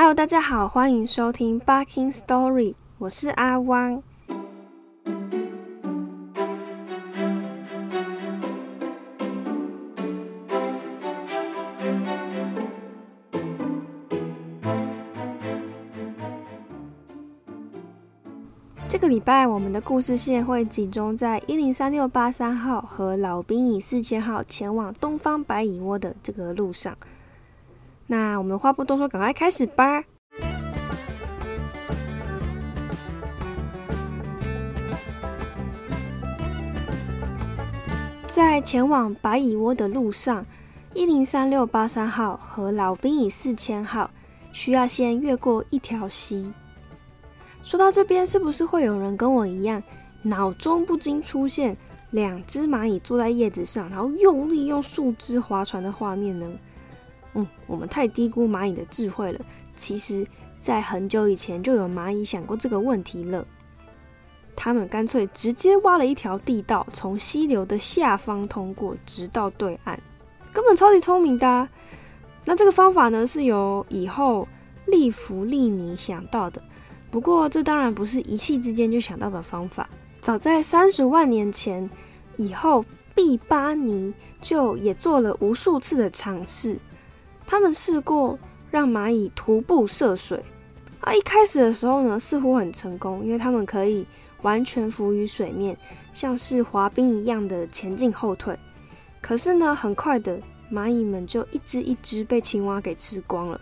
Hello，大家好，欢迎收听《Barking Story》，我是阿汪。这个礼拜，我们的故事线会集中在一零三六八三号和老兵乙四千号前往东方白蚁窝的这个路上。那我们话不多说，赶快开始吧。在前往白蚁窝的路上，一零三六八三号和老兵乙四千号需要先越过一条溪。说到这边，是不是会有人跟我一样，脑中不禁出现两只蚂蚁坐在叶子上，然后用力用树枝划船的画面呢？嗯，我们太低估蚂蚁的智慧了。其实，在很久以前就有蚂蚁想过这个问题了。他们干脆直接挖了一条地道，从溪流的下方通过，直到对岸，根本超级聪明的。那这个方法呢，是由以后利弗利尼想到的。不过，这当然不是一气之间就想到的方法。早在三十万年前以后，毕巴尼就也做了无数次的尝试。他们试过让蚂蚁徒步涉水，啊，一开始的时候呢，似乎很成功，因为他们可以完全浮于水面，像是滑冰一样的前进后退。可是呢，很快的，蚂蚁们就一只一只被青蛙给吃光了。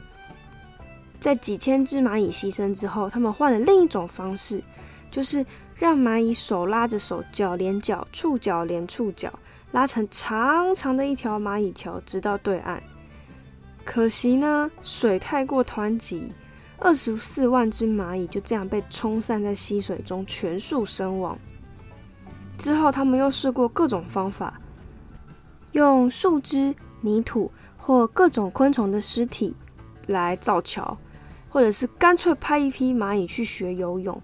在几千只蚂蚁牺牲之后，他们换了另一种方式，就是让蚂蚁手拉着手，脚连脚，触角连触角，拉成长长的一条蚂蚁桥，直到对岸。可惜呢，水太过湍急，二十四万只蚂蚁就这样被冲散在溪水中，全数身亡。之后，他们又试过各种方法，用树枝、泥土或各种昆虫的尸体来造桥。或者是干脆派一批蚂蚁去学游泳，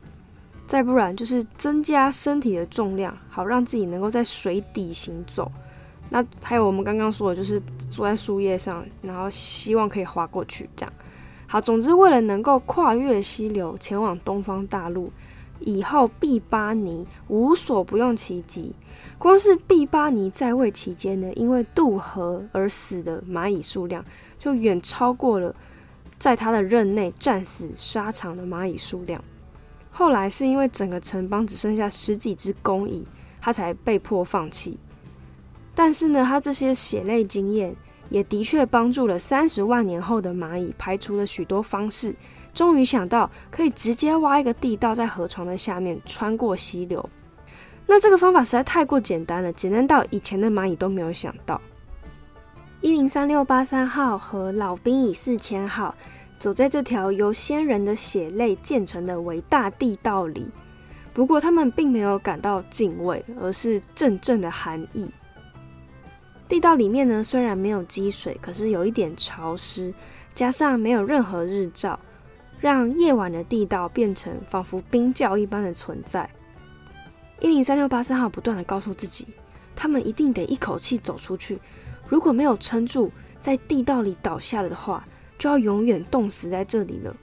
再不然就是增加身体的重量，好让自己能够在水底行走。那还有我们刚刚说的，就是坐在树叶上，然后希望可以滑过去，这样。好，总之为了能够跨越溪流前往东方大陆，以后毕巴尼无所不用其极。光是毕巴尼在位期间呢，因为渡河而死的蚂蚁数量就远超过了。在他的任内战死沙场的蚂蚁数量，后来是因为整个城邦只剩下十几只工蚁，他才被迫放弃。但是呢，他这些血泪经验也的确帮助了三十万年后的蚂蚁排除了许多方式，终于想到可以直接挖一个地道在河床的下面穿过溪流。那这个方法实在太过简单了，简单到以前的蚂蚁都没有想到。一零三六八三号和老兵乙四千号走在这条由先人的血泪建成的伟大地道里，不过他们并没有感到敬畏，而是阵阵的寒意。地道里面呢，虽然没有积水，可是有一点潮湿，加上没有任何日照，让夜晚的地道变成仿佛冰窖一般的存在。一零三六八三号不断的告诉自己，他们一定得一口气走出去。如果没有撑住，在地道里倒下了的话，就要永远冻死在这里了。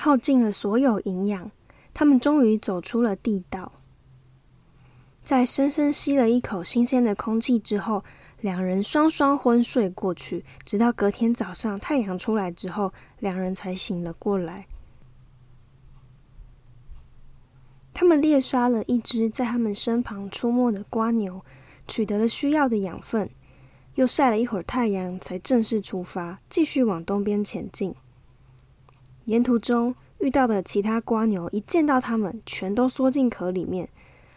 耗尽了所有营养，他们终于走出了地道。在深深吸了一口新鲜的空气之后，两人双双昏睡过去，直到隔天早上太阳出来之后，两人才醒了过来。他们猎杀了一只在他们身旁出没的瓜牛，取得了需要的养分，又晒了一会儿太阳，才正式出发，继续往东边前进。沿途中遇到的其他瓜牛，一见到他们，全都缩进壳里面，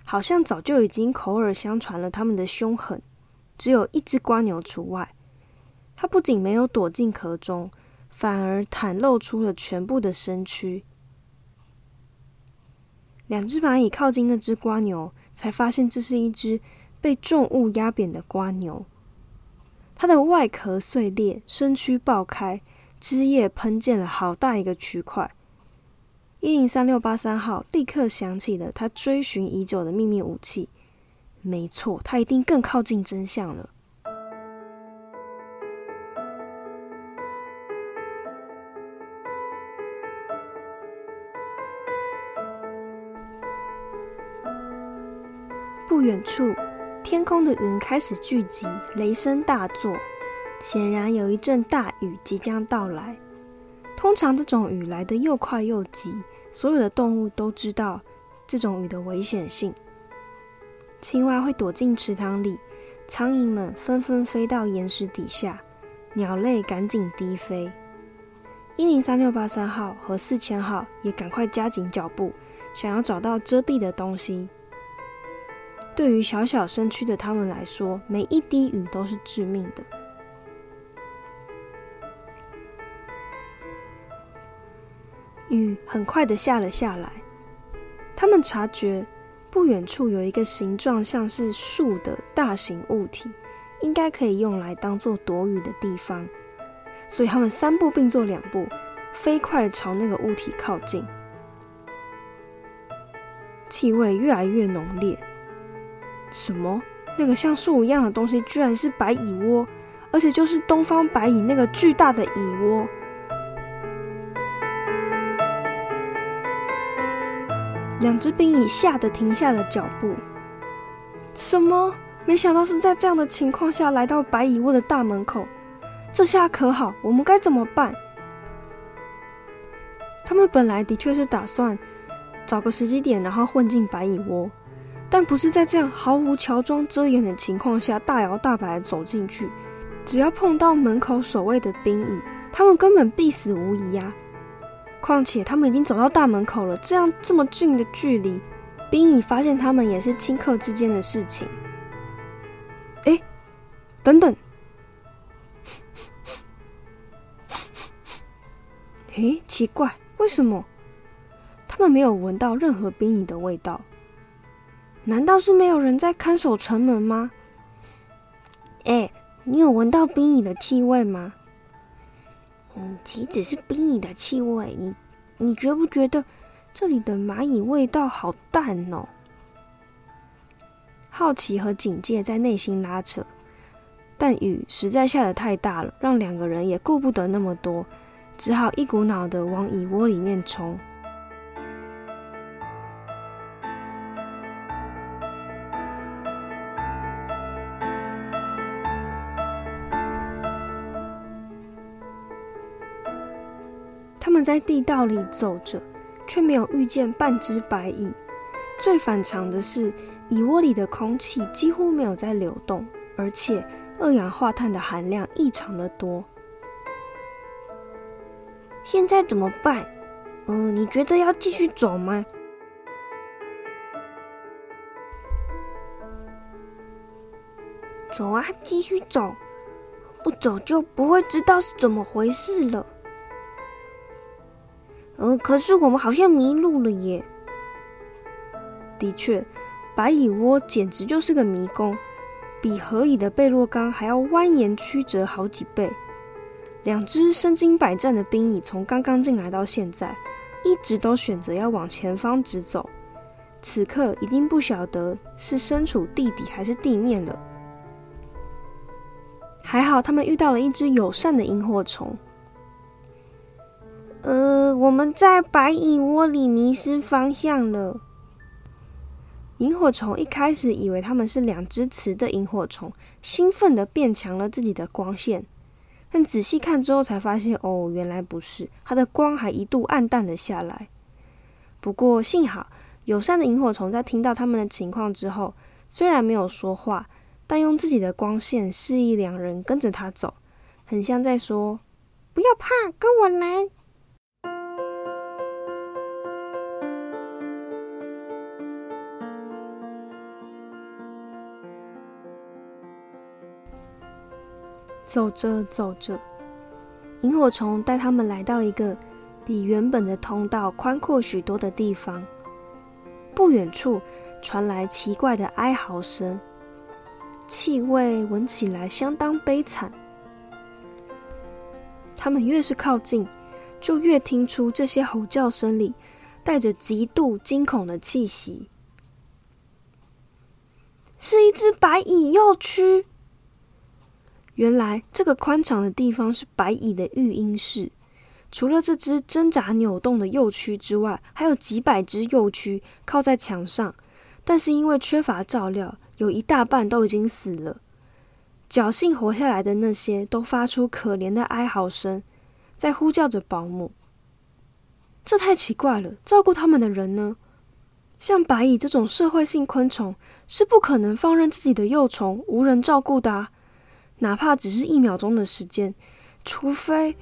好像早就已经口耳相传了他们的凶狠。只有一只瓜牛除外，它不仅没有躲进壳中，反而袒露出了全部的身躯。两只蚂蚁靠近那只瓜牛，才发现这是一只被重物压扁的瓜牛。它的外壳碎裂，身躯爆开，汁液喷溅了好大一个区块。一零三六八三号立刻想起了他追寻已久的秘密武器，没错，他一定更靠近真相了。不远处，天空的云开始聚集，雷声大作，显然有一阵大雨即将到来。通常这种雨来得又快又急，所有的动物都知道这种雨的危险性。青蛙会躲进池塘里，苍蝇们纷纷飞到岩石底下，鸟类赶紧低飞。一零三六八三号和四千号也赶快加紧脚步，想要找到遮蔽的东西。对于小小身躯的他们来说，每一滴雨都是致命的。雨很快的下了下来，他们察觉。不远处有一个形状像是树的大型物体，应该可以用来当做躲雨的地方，所以他们三步并作两步，飞快的朝那个物体靠近。气味越来越浓烈，什么？那个像树一样的东西，居然是白蚁窝，而且就是东方白蚁那个巨大的蚁窝。两只兵蚁吓得停下了脚步。什么？没想到是在这样的情况下来到白蚁窝的大门口，这下可好，我们该怎么办？他们本来的确是打算找个时机点，然后混进白蚁窝，但不是在这样毫无乔装遮掩的情况下大摇大摆走进去。只要碰到门口守卫的兵蚁，他们根本必死无疑呀。况且他们已经走到大门口了，这样这么近的距离，冰蚁发现他们也是顷刻之间的事情。哎，等等，哎，奇怪，为什么他们没有闻到任何冰蚁的味道？难道是没有人在看守城门吗？哎，你有闻到冰蚁的气味吗？嗯，岂止是逼你的气味？你，你觉不觉得这里的蚂蚁味道好淡哦？好奇和警戒在内心拉扯，但雨实在下的太大了，让两个人也顾不得那么多，只好一股脑的往蚁窝里面冲。在地道里走着，却没有遇见半只白蚁。最反常的是，蚁窝里的空气几乎没有在流动，而且二氧化碳的含量异常的多。现在怎么办？嗯，你觉得要继续走吗？走啊，继续走，不走就不会知道是怎么回事了。呃，可是我们好像迷路了耶。的确，白蚁窝简直就是个迷宫，比河蚁的贝洛冈还要蜿蜒曲折好几倍。两只身经百战的兵蚁从刚刚进来到现在，一直都选择要往前方直走。此刻已经不晓得是身处地底还是地面了。还好他们遇到了一只友善的萤火虫。我们在白蚁窝里迷失方向了。萤火虫一开始以为他们是两只雌的萤火虫，兴奋的变强了自己的光线，但仔细看之后才发现，哦，原来不是，它的光还一度暗淡了下来。不过幸好，友善的萤火虫在听到他们的情况之后，虽然没有说话，但用自己的光线示意两人跟着他走，很像在说：“不要怕，跟我来。”走着走着，萤火虫带他们来到一个比原本的通道宽阔许多的地方。不远处传来奇怪的哀嚎声，气味闻起来相当悲惨。他们越是靠近，就越听出这些吼叫声里带着极度惊恐的气息。是一只白蚁幼蛆。原来这个宽敞的地方是白蚁的育婴室。除了这只挣扎扭动的幼蛆之外，还有几百只幼蛆靠在墙上，但是因为缺乏照料，有一大半都已经死了。侥幸活下来的那些，都发出可怜的哀嚎声，在呼叫着保姆。这太奇怪了，照顾他们的人呢？像白蚁这种社会性昆虫，是不可能放任自己的幼虫无人照顾的，哪怕只是一秒钟的时间，除非……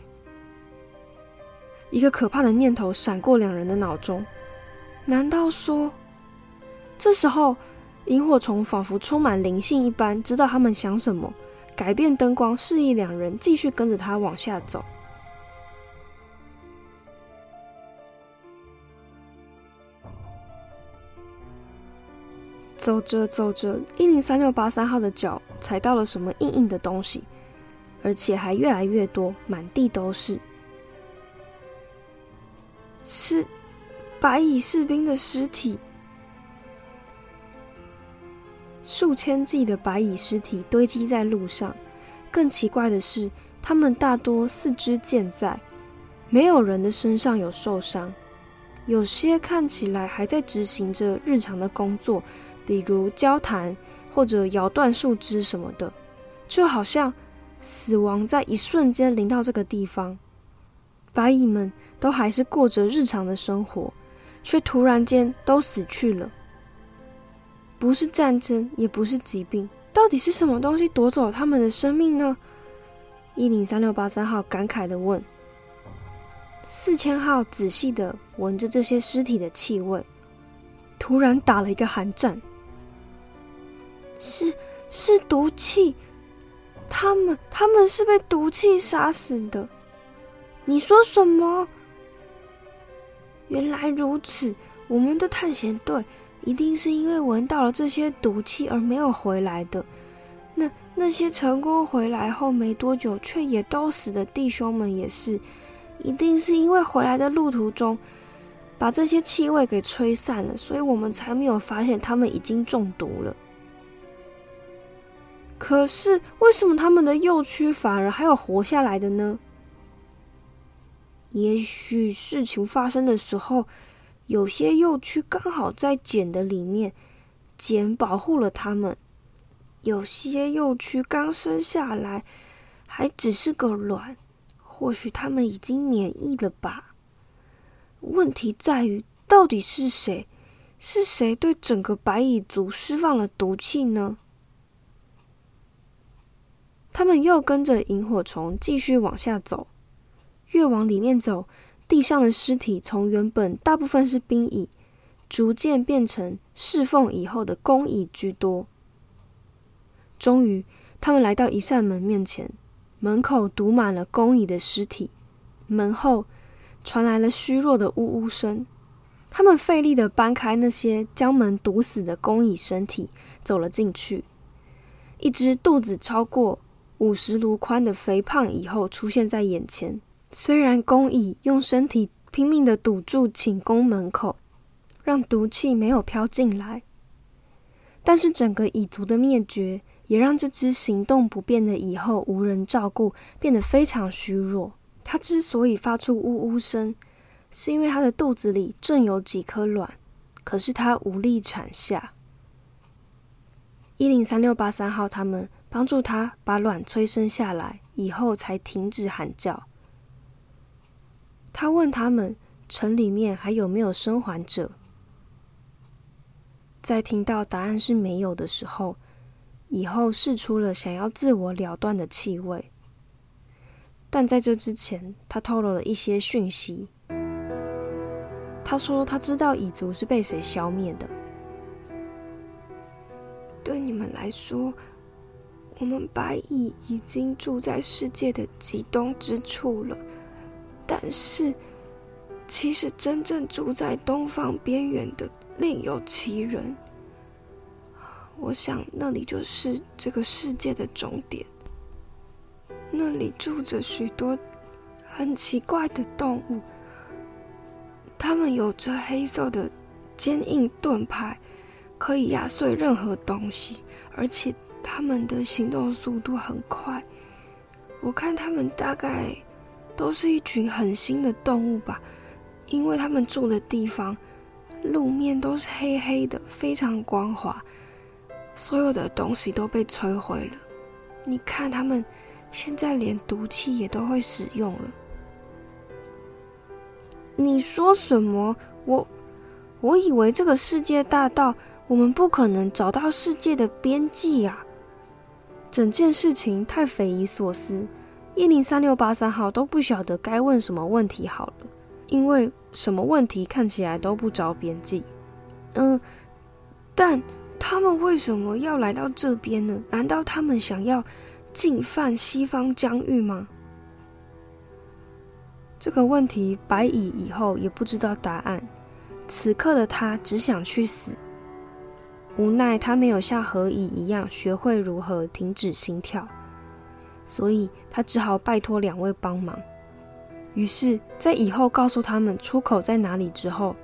一个可怕的念头闪过两人的脑中，难道说……这时候，萤火虫仿佛充满灵性一般，知道他们想什么，改变灯光，示意两人继续跟着他往下走。走着走着，一零三六八三号的脚踩到了什么硬硬的东西，而且还越来越多，满地都是。是白蚁士兵的尸体，数千计的白蚁尸体堆积在路上。更奇怪的是，他们大多四肢健在，没有人的身上有受伤。有些看起来还在执行着日常的工作，比如交谈或者摇断树枝什么的，就好像死亡在一瞬间临到这个地方。白蚁们。都还是过着日常的生活，却突然间都死去了。不是战争，也不是疾病，到底是什么东西夺走了他们的生命呢？一零三六八三号感慨的问。四千号仔细的闻着这些尸体的气味，突然打了一个寒战。是是毒气，他们他们是被毒气杀死的。你说什么？原来如此，我们的探险队一定是因为闻到了这些毒气而没有回来的。那那些成功回来后没多久却也都死的弟兄们也是，一定是因为回来的路途中把这些气味给吹散了，所以我们才没有发现他们已经中毒了。可是为什么他们的幼区反而还有活下来的呢？也许事情发生的时候，有些幼蛆刚好在茧的里面，茧保护了它们；有些幼蛆刚生下来，还只是个卵，或许它们已经免疫了吧。问题在于，到底是谁？是谁对整个白蚁族释放了毒气呢？他们又跟着萤火虫继续往下走。越往里面走，地上的尸体从原本大部分是兵蚁，逐渐变成侍奉以后的工蚁居多。终于，他们来到一扇门面前，门口堵满了工蚁的尸体，门后传来了虚弱的呜呜声。他们费力的搬开那些将门堵死的工蚁身体，走了进去。一只肚子超过五十卢宽的肥胖蚁后出现在眼前。虽然工蚁用身体拼命的堵住寝宫门口，让毒气没有飘进来，但是整个蚁族的灭绝也让这只行动不便的蚁后无人照顾，变得非常虚弱。它之所以发出呜呜声，是因为它的肚子里正有几颗卵，可是它无力产下。一零三六八三号他们帮助它把卵催生下来，以后才停止喊叫。他问他们：“城里面还有没有生还者？”在听到答案是没有的时候，以后试出了想要自我了断的气味。但在这之前，他透露了一些讯息。他说：“他知道蚁族是被谁消灭的。对你们来说，我们白蚁已经住在世界的极东之处了。”但是，其实真正住在东方边缘的另有其人。我想那里就是这个世界的终点。那里住着许多很奇怪的动物，它们有着黑色的坚硬盾牌，可以压碎任何东西，而且他们的行动速度很快。我看他们大概都是一群狠心的动物吧，因为他们住的地方路面都是黑黑的，非常光滑，所有的东西都被摧毁了。你看他们现在连毒气也都会使用了。你说什么？我我以为这个世界大到我们不可能找到世界的边际啊！整件事情太匪夷所思，一零三六八三号都不晓得该问什么问题好了，因为什么问题看起来都不着边际。嗯，但他们为什么要来到这边呢？难道他们想要进犯西方疆域吗？这个问题，白蚁以后也不知道答案。此刻的他只想去死，无奈他没有像何以一样学会如何停止心跳，所以他只好拜托两位帮忙。于是，在以后告诉他们出口在哪里之后，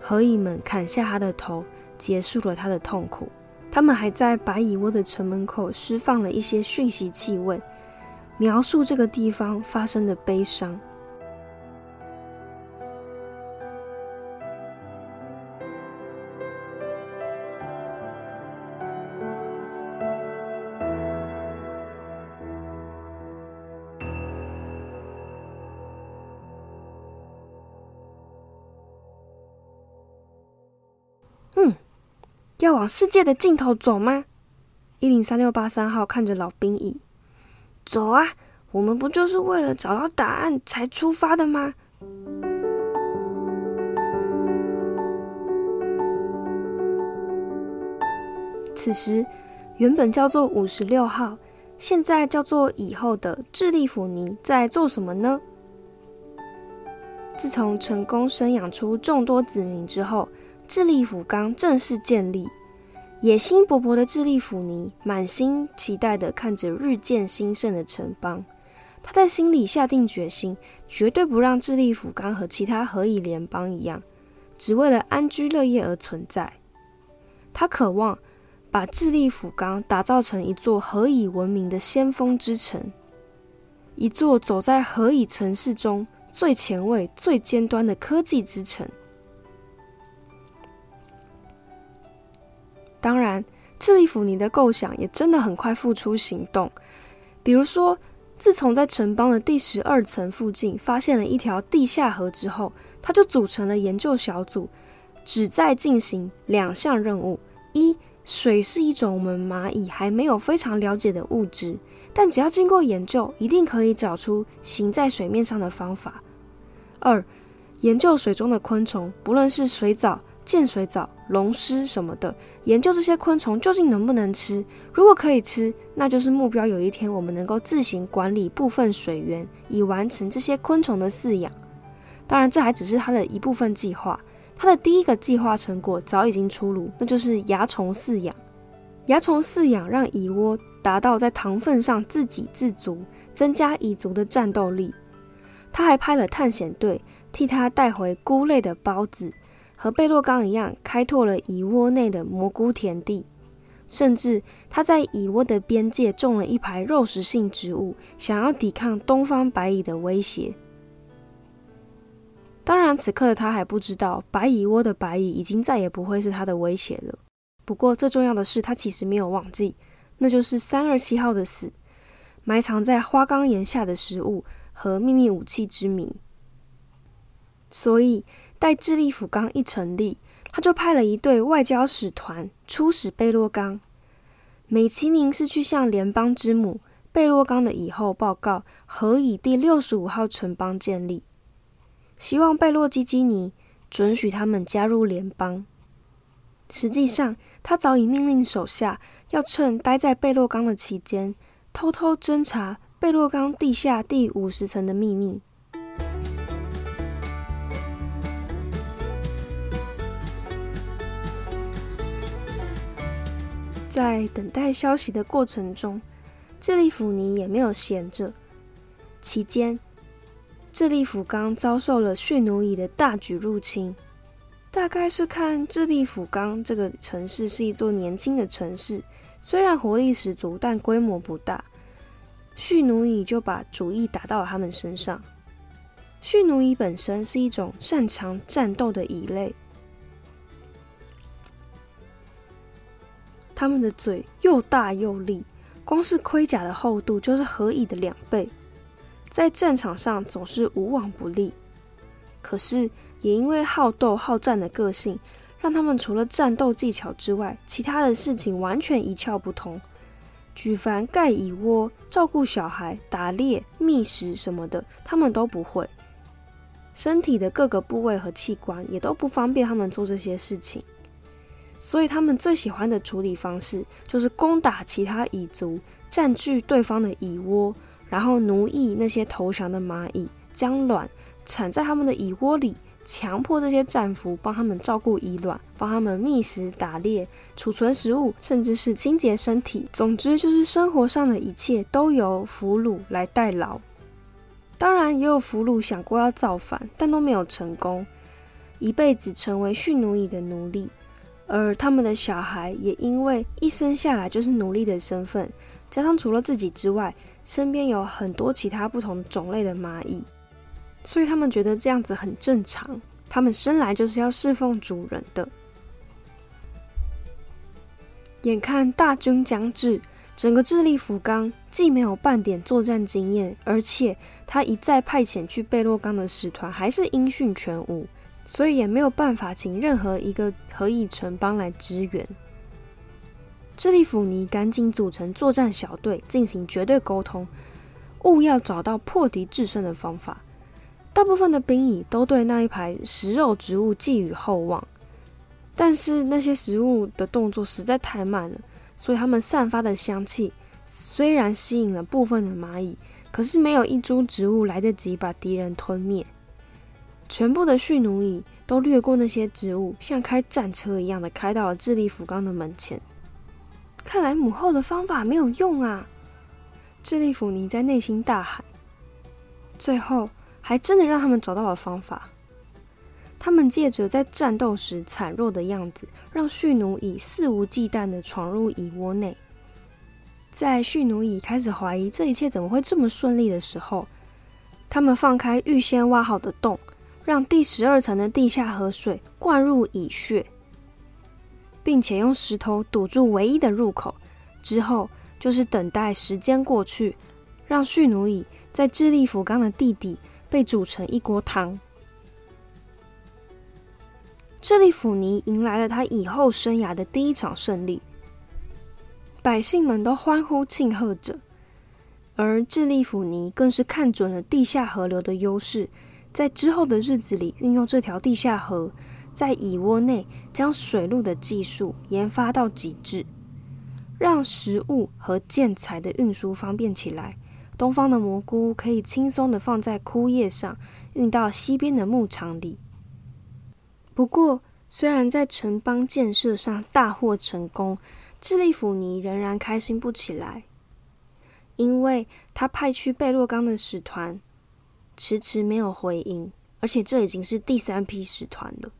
何以们砍下他的头，结束了他的痛苦。他们还在白蚁窝的城门口释放了一些讯息气味，描述这个地方发生的悲伤。往世界的尽头走吗？一零三六八三号看着老兵蚁，走啊！我们不就是为了找到答案才出发的吗？此时，原本叫做五十六号，现在叫做以后的智利府尼在做什么呢？自从成功生养出众多子民之后。智利府刚正式建立，野心勃勃的智利府尼满心期待的看着日渐兴盛的城邦，他在心里下定决心，绝对不让智利府冈和其他何以联邦一样，只为了安居乐业而存在。他渴望把智利府冈打造成一座何以闻名的先锋之城，一座走在何以城市中最前卫、最尖端的科技之城。当然，智利府尼的构想也真的很快付出行动。比如说，自从在城邦的第十二层附近发现了一条地下河之后，他就组成了研究小组，旨在进行两项任务：一，水是一种我们蚂蚁还没有非常了解的物质，但只要经过研究，一定可以找出行在水面上的方法；二，研究水中的昆虫，不论是水藻。见水藻、龙虱什么的，研究这些昆虫究竟能不能吃。如果可以吃，那就是目标。有一天，我们能够自行管理部分水源，以完成这些昆虫的饲养。当然，这还只是他的一部分计划。他的第一个计划成果早已经出炉，那就是蚜虫饲养。蚜虫饲养让蚁窝达到在糖分上自给自足，增加蚁族的战斗力。他还派了探险队替他带回菇类的孢子。和贝洛刚一样，开拓了蚁窝内的蘑菇田地，甚至他在蚁窝的边界种了一排肉食性植物，想要抵抗东方白蚁的威胁。当然，此刻的他还不知道，白蚁窝的白蚁已经再也不会是他的威胁了。不过，最重要的是，他其实没有忘记，那就是三二七号的死，埋藏在花岗岩下的食物和秘密武器之谜。所以。待智利府刚一成立，他就派了一队外交使团出使贝洛冈，美其名是去向联邦之母贝洛冈的以后报告何以第六十五号城邦建立，希望贝洛基基尼准许他们加入联邦。实际上，他早已命令手下要趁待在贝洛冈的期间，偷偷侦查贝洛冈地下第五十层的秘密。在等待消息的过程中，智利府尼也没有闲着。期间，智利府刚遭受了驯奴蚁的大举入侵，大概是看智利府刚这个城市是一座年轻的城市，虽然活力十足，但规模不大。蓄奴乙就把主意打到了他们身上。蓄奴乙本身是一种擅长战斗的蚁类，他们的嘴又大又利，光是盔甲的厚度就是河蚁的两倍，在战场上总是无往不利。可是也因为好斗好战的个性，让他们除了战斗技巧之外，其他的事情完全一窍不通。举凡盖蚁窝、照顾小孩、打猎、觅食什么的，他们都不会。身体的各个部位和器官也都不方便他们做这些事情，所以他们最喜欢的处理方式就是攻打其他蚁族，占据对方的蚁窝，然后奴役那些投降的蚂蚁，将卵产在他们的蚁窝里。强迫这些战俘帮他们照顾蚁卵，帮他们觅食、打猎、储存食物，甚至是清洁身体。总之，就是生活上的一切都由俘虏来代劳。当然，也有俘虏想过要造反，但都没有成功，一辈子成为蓄奴蚁的奴隶。而他们的小孩也因为一生下来就是奴隶的身份，加上除了自己之外，身边有很多其他不同种类的蚂蚁。所以他们觉得这样子很正常，他们生来就是要侍奉主人的。眼看大军将至，整个智利福冈既没有半点作战经验，而且他一再派遣去贝洛冈的使团还是音讯全无，所以也没有办法请任何一个何以城邦来支援。智利府尼赶紧组成作战小队，进行绝对沟通，务要找到破敌制胜的方法。大部分的兵蚁都对那一排食肉植物寄予厚望，但是那些食物的动作实在太慢了，所以它们散发的香气虽然吸引了部分的蚂蚁，可是没有一株植物来得及把敌人吞灭。全部的蓄奴蚁都掠过那些植物，像开战车一样的开到了智利福冈的门前。看来母后的方法没有用啊！智利福尼在内心大喊。最后。还真的让他们找到了方法。他们借着在战斗时惨弱的样子，让蓄奴蚁肆无忌惮的闯入蚁窝内。在蓄奴蚁开始怀疑这一切怎么会这么顺利的时候，他们放开预先挖好的洞，让第十二层的地下河水灌入蚁穴，并且用石头堵住唯一的入口。之后就是等待时间过去，让蓄奴蚁在智利福冈的地底。被煮成一锅汤。智利府尼迎来了他以后生涯的第一场胜利，百姓们都欢呼庆贺着，而智利府尼更是看准了地下河流的优势，在之后的日子里运用这条地下河，在蚁窝内将水路的技术研发到极致，让食物和建材的运输方便起来。东方的蘑菇可以轻松的放在枯叶上，运到西边的牧场里。不过，虽然在城邦建设上大获成功，智利府尼仍然开心不起来，因为他派去贝洛冈的使团迟迟没有回应，而且这已经是第三批使团了。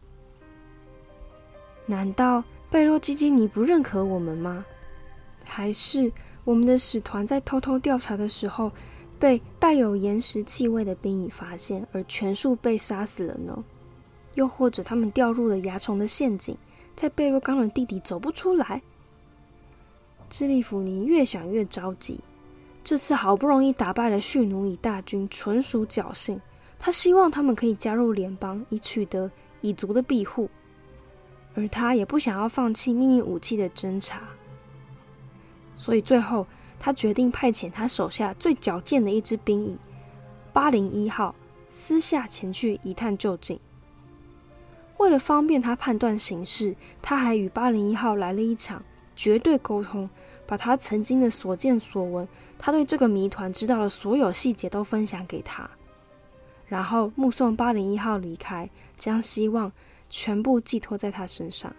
难道贝洛基基尼不认可我们吗？还是？我们的使团在偷偷调查的时候，被带有岩石气味的兵蚁发现，而全数被杀死了呢？又或者他们掉入了蚜虫的陷阱，在贝洛冈的地底走不出来？智利弗尼越想越着急。这次好不容易打败了蓄奴蚁大军，纯属侥幸。他希望他们可以加入联邦，以取得蚁族的庇护，而他也不想要放弃秘密武器的侦查。所以最后，他决定派遣他手下最矫健的一支兵蚁——八零一号，私下前去一探究竟。为了方便他判断形势，他还与八零一号来了一场绝对沟通，把他曾经的所见所闻，他对这个谜团知道的所有细节都分享给他，然后目送八零一号离开，将希望全部寄托在他身上。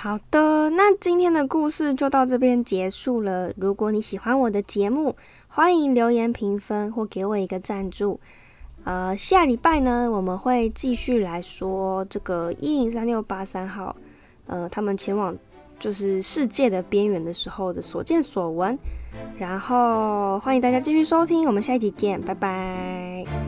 好的，那今天的故事就到这边结束了。如果你喜欢我的节目，欢迎留言评分或给我一个赞助。呃，下礼拜呢，我们会继续来说这个一零三六八三号，呃，他们前往就是世界的边缘的时候的所见所闻。然后欢迎大家继续收听，我们下一集见，拜拜。